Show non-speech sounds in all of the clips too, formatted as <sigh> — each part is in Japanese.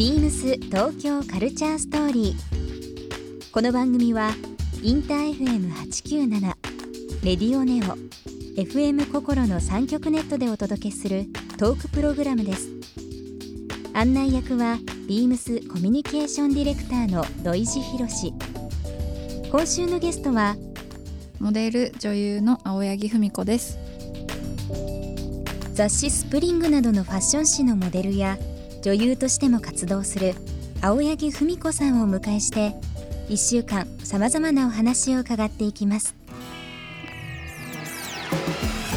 ビームス東京カルチャーストーリー。この番組はインター FM897 レディオネオ FM 心の三極ネットでお届けするトークプログラムです。案内役はビームスコミュニケーションディレクターの土井博志。今週のゲストはモデル女優の青柳文子です雑誌スプリングなどのファッション誌のモデルや女優としても活動する青柳文子さんをお迎えして1週間さまざまなお話を伺っていきます「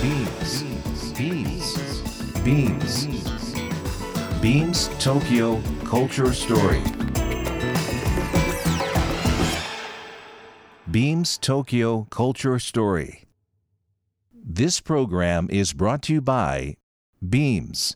BeamsBeamsBeams Beams Tokyo Culture Story Beams Tokyo Culture Story This program is brought to you by Beams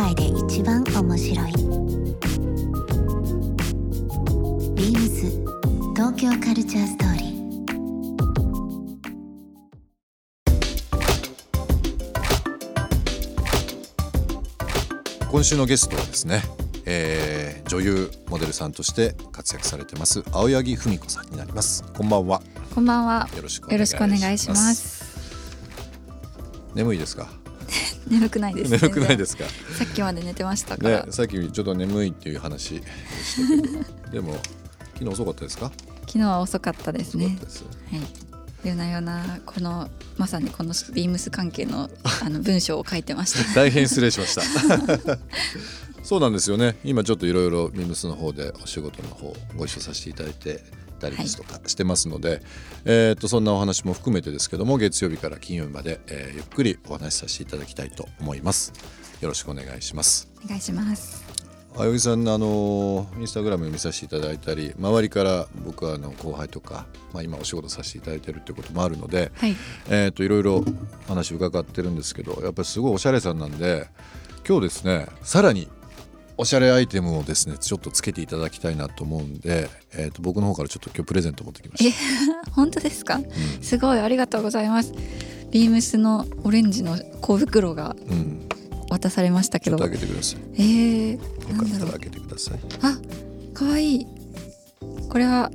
界で一番面白い。ビームス東京カルチャーストーリー。今週のゲストはですね、えー、女優モデルさんとして活躍されてます青柳文子さんになります。こんばんは。こんばんは。よろしくおよろ願いします。しくお願いします。眠いですか？眠くないです眠くないすですか？さっきまで寝てましたから、ねさっきちょっと眠いっていう話でしたけど。<laughs> でも昨日遅かったですか？昨日は遅かったですね。す。はい。夜な夜なこのまさにこのビームス関係のあの文章を書いてました。<laughs> 大変失礼しました。そうなんですよね。今ちょっといろいろビームスの方でお仕事の方ご一緒させていただいてたりですとかしてますので、えー、とそんなお話も含めてですけども月曜日から金曜日まで、えーゆっくりお話しさせていただきたいと思います。よろしくお願いします。お願いします。あよぎさんあのインスタグラム見させていただいたり周りから僕はあの後輩とか、まあ、今お仕事させていただいてるっていうこともあるので、はい。えー、といろいろ話伺ってるんですけどやっぱりすごいおしゃれさんなんで今日ですねさらにおしゃれアイテムをですねちょっとつけていただきたいなと思うんで、えー、と僕の方からちょっと今日プレゼント持ってきまし <laughs> 本当ですか？た。すごいありがとうございます。ビームスのオレンジの小袋がうん、うん、渡されましたけど。ちょっと開けてください。えー、よかったら開けてください。あ可愛いこれは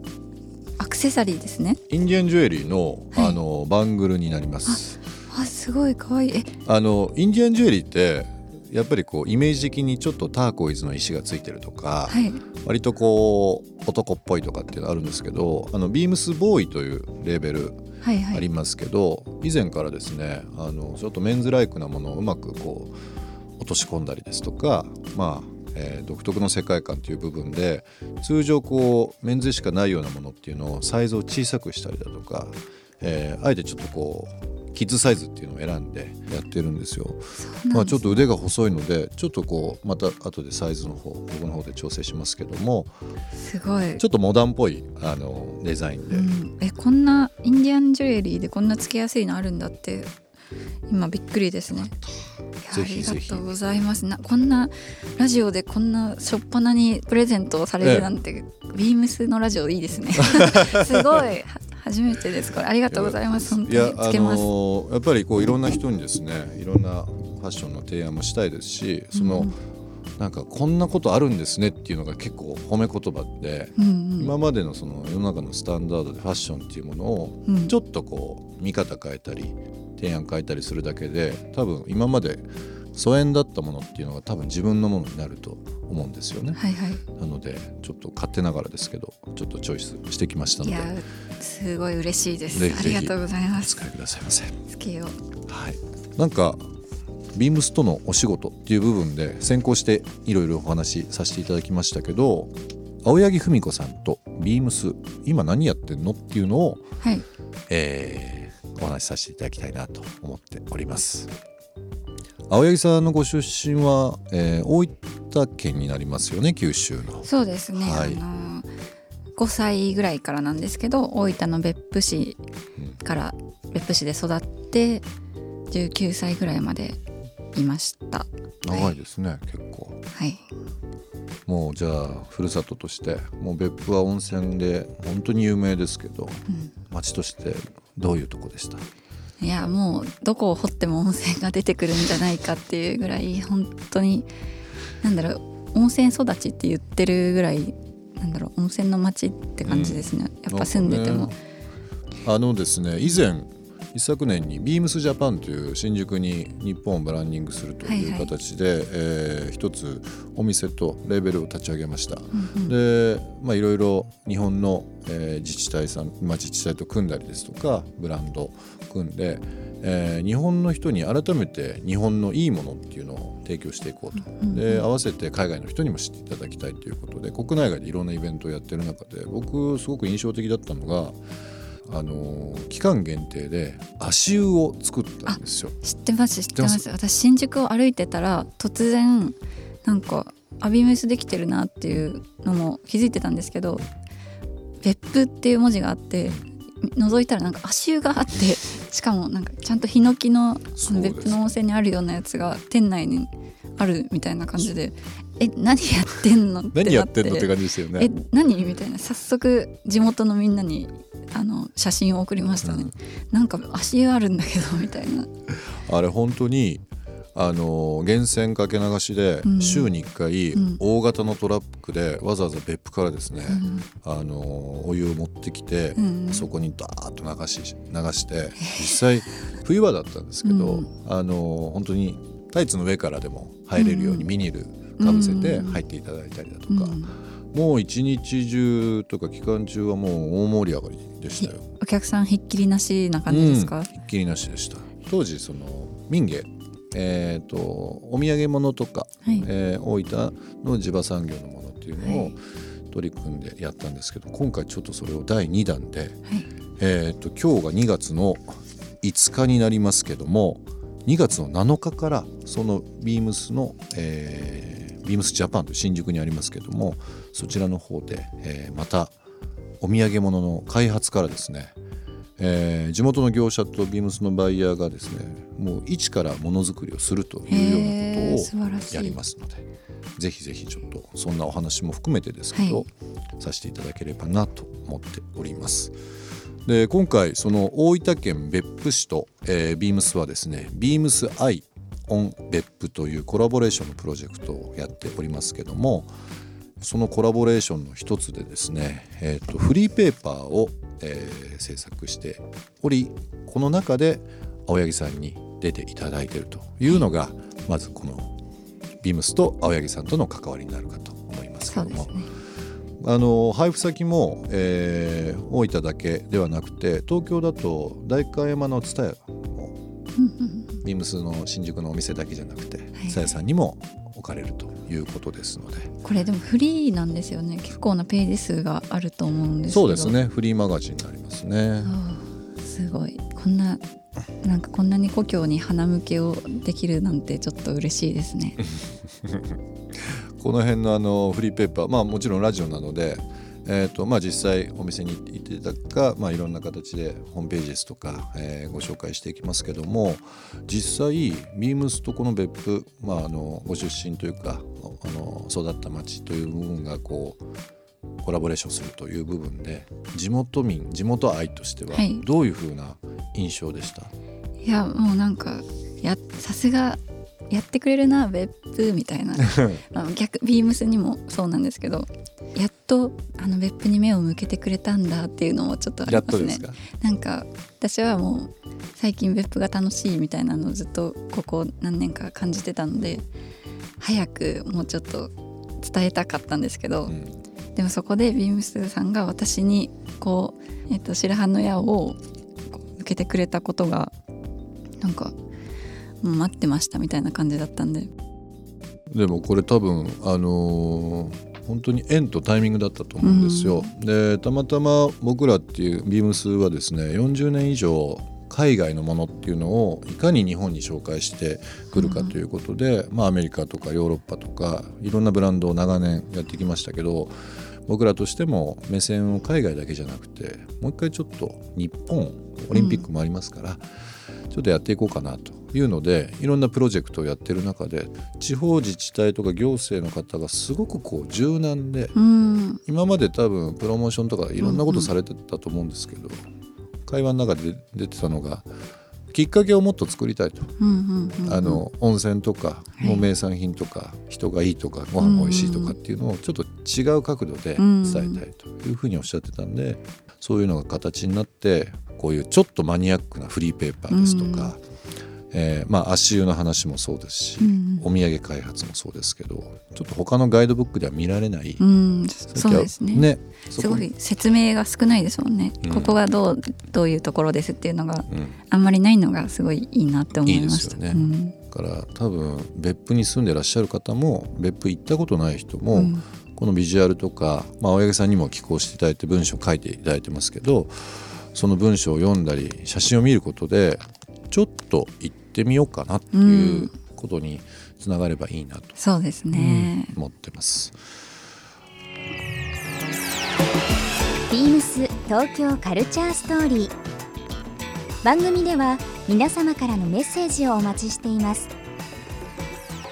アクセサリーですね。インディアンジュエリーの,、はい。あのバングルになります。あすごい可愛い。えあのインディアンジュエリーってやっぱりこうイメージ的にちょっとターコイズの石がついてるとか、はい。割とこう男っぽいとかっていうのあるんですけどあのビームスボーイというレーベルはいはい。ありますけど、以前からですねあのちょっとメンズライクなものをうまくこう落とし込んだりですとかまあえー独特の世界観という部分で通常こうメンズしかないようなものっていうのをサイズを小さくしたりだとか、えーあえてちょっとこうキッズサイズっていうのを選んでやってるんですよ。まあ、ちょっと腕が細いのでちょっとこうまた後でサイズの方僕の方で調整しますけどもすごい。ちょっとモダンっぽいあのデザインで、うん、えこんなインディアンジュエリーでこんなつけやすいのあるんだって今びっくりですね。ありがとうございます。なこんなラジオでこんなしょっぱなにプレゼントをされるなんて、ビームスのラジオいいですね。<laughs> すごい。は初めてです。これありがとうございます。本当につけます、のーやっぱりこういろんな人にですねいろんなファッションの提案もしたいですしその、うん。なんかこんなことあるんですねっていうのが結構褒め言葉で、うんうん。今までのその世の中のスタンダードでファッションっていうものをうん。ちょっとこう見方変えたり提案変えたりするだけで多分今まで疎遠だったものっていうのが多分自分のものになると思うんですよね。はいはい。なのでちょっと勝手ながらですけどちょっとチョイスしてきましたので。すごい嬉しいです。ありがとうございます。お使いくださいませ。つけようはい、なんかビームスとのお仕事っていう部分で先行していろいろお話しさせていただきましたけど青柳文子さんとビームス今何やってんのっていうのを、はい。えーお話しさせていただきたいなと思っております青柳さんのご出身は、えー、大分県になりますよね九州の。そうですね、はい。あの5歳ぐらいからなんですけど大分の別府市から別府市で育って19歳ぐらいまでいました。長いですね、結構。はい。もうじゃあふるさととしてもう別府は温泉で本当に有名ですけど、町としてどういうとこでした？いやもうどこを掘っても温泉が出てくるんじゃないかっていうぐらい本当になんだろう温泉育ちって言ってるぐらいなんだろう温泉の町って感じですね、やっぱ住んでても、ねあのですね以前一昨年にビームスジャパンという新宿に日本をブランディングするというはいはい。形で、えー一つお店とレーベルを立ち上げました。うんうん。でまあいろいろ日本の、えー自治体さん、まあ、自治体と組んだりですとかブランド組んで、えー日本の人に改めて日本のいいものっていうのを提供していこうと、うん。で合わせて海外の人にも知っていただきたいということで国内外でいろんなイベントをやってる中で僕すごく印象的だったのがあのー期間限定で足湯を作ったんですよ。知ってます知ってます。私新宿を歩いてたら突然なんかアビムスできてるなっていうのも気づいてたんですけど別府っていう文字があって覗いたらなんか足湯があってしかもなんかちゃんとヒノキの別府の温泉にあるようなやつが店内にあるみたいな感じでえ何やってんのってなって。何やってんのって感じですよね。え。何？みたいな。早速地元のみんなにあの写真を送りましたね、うん。なんか足湯あるんだけどみたいな。あれ本当にあの源泉かけ流しでうん。週に1回うん。大型のトラックでわざわざ別府からですね、うん。あのお湯を持ってきて、うんそこにダーッと流し流して実際冬場だったんですけど、うん。あの本当にタイツの上からでも入れるようにうん。ビニールかぶせてうん。入っていただいたりだとか、うんもう一日中とか期間中はもう大盛り上がりでしたよ。<laughs> お客さんひっきりなしな感じですか、うん、ひっきりなしでした。当時その民芸えー、とお土産物とか、はい。えー大分の地場産業のものっていうのをはい。取り組んでやったんですけど今回ちょっとそれを第2弾で、はい。えー、と今日が2月の5日になりますけども2月の7日からそのビームスの、えービームスジャパンと新宿にありますけどもそちらの方で、えーまたお土産物の開発からですね、えー地元の業者とビームスのバイヤーがですねもう一からものづくりをするというようなことをやりますのでぜひぜひちょっとそんなお話も含めてですけど、はいさせていただければなと思っております。で今回その大分県別府市と、えー、ビームスはですねビームスアイオン別府というコラボレーションのプロジェクトをやっておりますけどもそのコラボレーションの一つでですね、えー、とフリーペーパーを、えー制作しておりこの中で青柳さんに出ていただいているというのがまずこのビームスと青柳さんとの関わりになるかと思いますけども。あの配布先も、えー大分だけではなくて東京だと代官山の蔦屋もビームスの新宿のお店だけじゃなくてい。蔦屋さんにも置かれるということですので。これでもフリーなんですよね。結構なページ数があると思うんですけど。そうですね。フリーマガジンになりますね。すごい。こんななんかこんなに故郷に花向けをできるなんてちょっと嬉しいですね。<laughs> この辺のあのフリーペーパーまあもちろんラジオなので、えーとまあ、実際お店に行っていただくか、まあ、いろんな形でホームページですとか、えーご紹介していきますけども実際ビームスとこの別府、まあ、あのご出身というかあの育った町という部分がこうコラボレーションするという部分で地元民地元愛としてははい。どういうふうな印象でした、いやもうなんかやさすがやってくれるな別府みたいな。ま <laughs> あ逆ビームスにもそうなんですけどやっとあの別府に目を向けてくれたんだっていうのもちょっとありますね。なんか私はもう最近別府が楽しいみたいなのをずっとここ何年か感じてたので早くもうちょっと伝えたかったんですけど、うん。でもそこでビームスさんが私にこう、えっと白羽の矢をこう受けてくれたことがなんか待ってましたみたいな感じだったんで。でもこれ多分あのー本当に縁とタイミングだったと思うんですよ。でたまたま僕らっていうビームスはですね40年以上海外のものっていうのをいかに日本に紹介してくるかということで、まあ、アメリカとかヨーロッパとかいろんなブランドを長年やってきましたけど僕らとしても目線を海外だけじゃなくてもう一回ちょっと日本オリンピックもありますから、ちょっとやっていこうかなというのでいろんなプロジェクトをやってる中で地方自治体とか行政の方がすごくこう柔軟でうん今まで多分プロモーションとかいろんなことされてたと思うんですけど、会話の中で出てたのがきっかけをもっと作りたいと、うんうんうんあの温泉とかい。もう名産品とか人がいいとかご飯が美味しいとかっていうのをちょっと違う角度で伝えたいというふうにおっしゃってたんでそういうのが形になってこういうちょっとマニアックなフリーペーパーですとか、えーまあ足湯の話もそうですし、うんお土産開発もそうですけどちょっと他のガイドブックでは見られない、うんそうですね。ねすごい説明が少ないですもんね、うん。ここがどうどういうところですっていうのがうん。あんまりないのがすごいいいなって思いました。いいですよね。だから多分別府に住んでらっしゃる方も別府行ったことない人も、うん。このビジュアルとか、まあ、青柳さんにも寄稿していただいて文章を書いていただいてますけどその文章を読んだり写真を見ることでちょっと行ってみようかなっていうことにつながればいいなとそうですね、思ってます。ビームス東京カルチャーストーリー。番組では皆様からのメッセージをお待ちしています。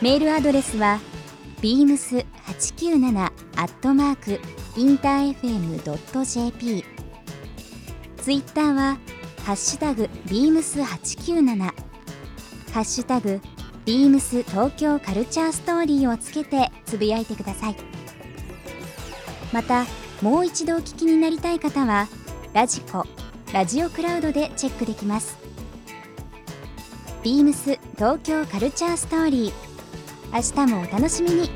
メールアドレスは beams897 アットマークインター FM.jp ツイッターはハッシュタグ beams897 ハッシュタグビームス東京カルチャーストーリーをつけてつぶやいてください。またもう一度お聞きになりたい方はラジコラジオクラウドでチェックできます。ビームス東京カルチャーストーリー明日もお楽しみに。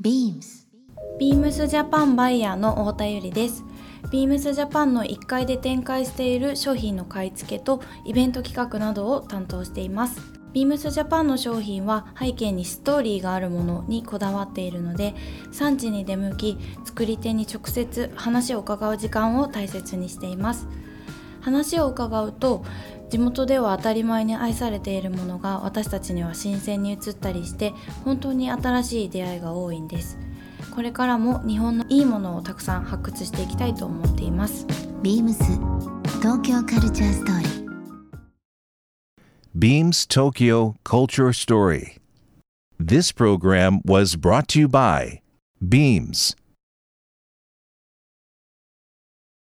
ビームス。ビームスジャパンバイヤーの太田由里です。ビームスジャパンの1階で展開している商品の買い付けとイベント企画などを担当しています。ビームスジャパンの商品は背景にストーリーがあるものにこだわっているので産地に出向き作り手に直接話を伺う時間を大切にしています話を伺うと地元では当たり前に愛されているものが私たちには新鮮に映ったりして本当に新しい出会いが多いんですこれからも日本のいいものをたくさん発掘していきたいと思っていますビームス東京カルチャーストーリー Beams Tokyo Culture Story. This program was brought to you by Beams.